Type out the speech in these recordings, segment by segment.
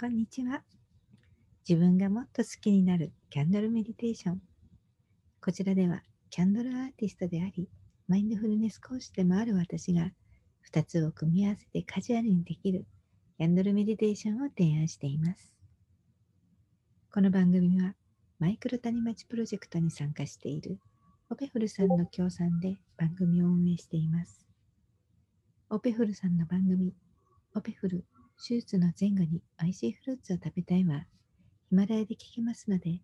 こんにちは。自分がもっと好きになるキャンドルメディテーション。こちらではキャンドルアーティストであり、マインドフルネス講師でもある私が2つを組み合わせてカジュアルにできるキャンドルメディテーションを提案しています。この番組はマイクロ谷町プロジェクトに参加しているオペフルさんの協賛で番組を運営しています。オペフルさんの番組、オペフル手術の前後に美味しいフルーツを食べたいはヒマラヤで聞けますので、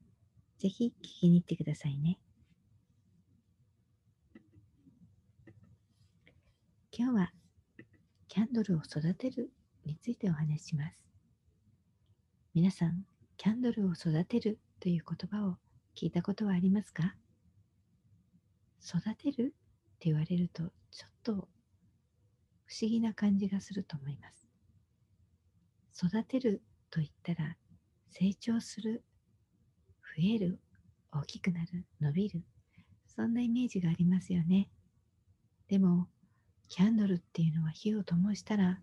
ぜひ聞きに行ってくださいね。今日はキャンドルを育てるについてお話しします。皆さん、キャンドルを育てるという言葉を聞いたことはありますか？育てるって言われるとちょっと不思議な感じがすると思います。育てると言ったら成長する増える大きくなる伸びるそんなイメージがありますよね。でもキャンドルっていうのは火を灯したら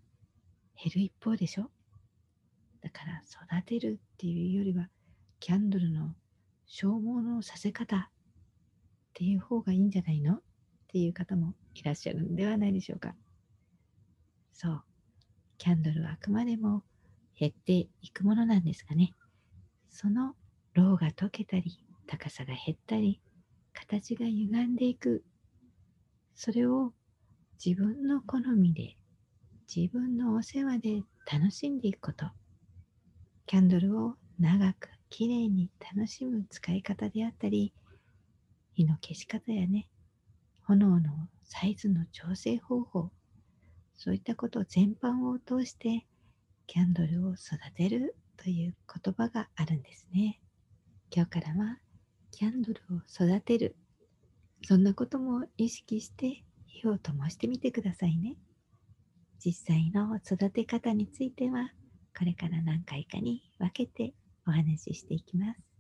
減る一方でしょ。だから育てるっていうよりはキャンドルの消耗のさせ方っていう方がいいんじゃないの？っていう方もいらっしゃるんではないでしょうか。そう。キャンドルはあくまでも減っていくものなんですがね。そのローが溶けたり高さが減ったり形が歪んでいく。それを自分の好みで自分のお世話で楽しんでいくこと。キャンドルを長くきれいに楽しむ使い方であったり火の消し方やね炎のサイズの調整方法そういったこと全般を通してキャンドルを育てるという言葉があるんですね。今日からはキャンドルを育てる。そんなことも意識して火を灯してみてくださいね。実際の育て方についてはこれから何回かに分けてお話ししていきます。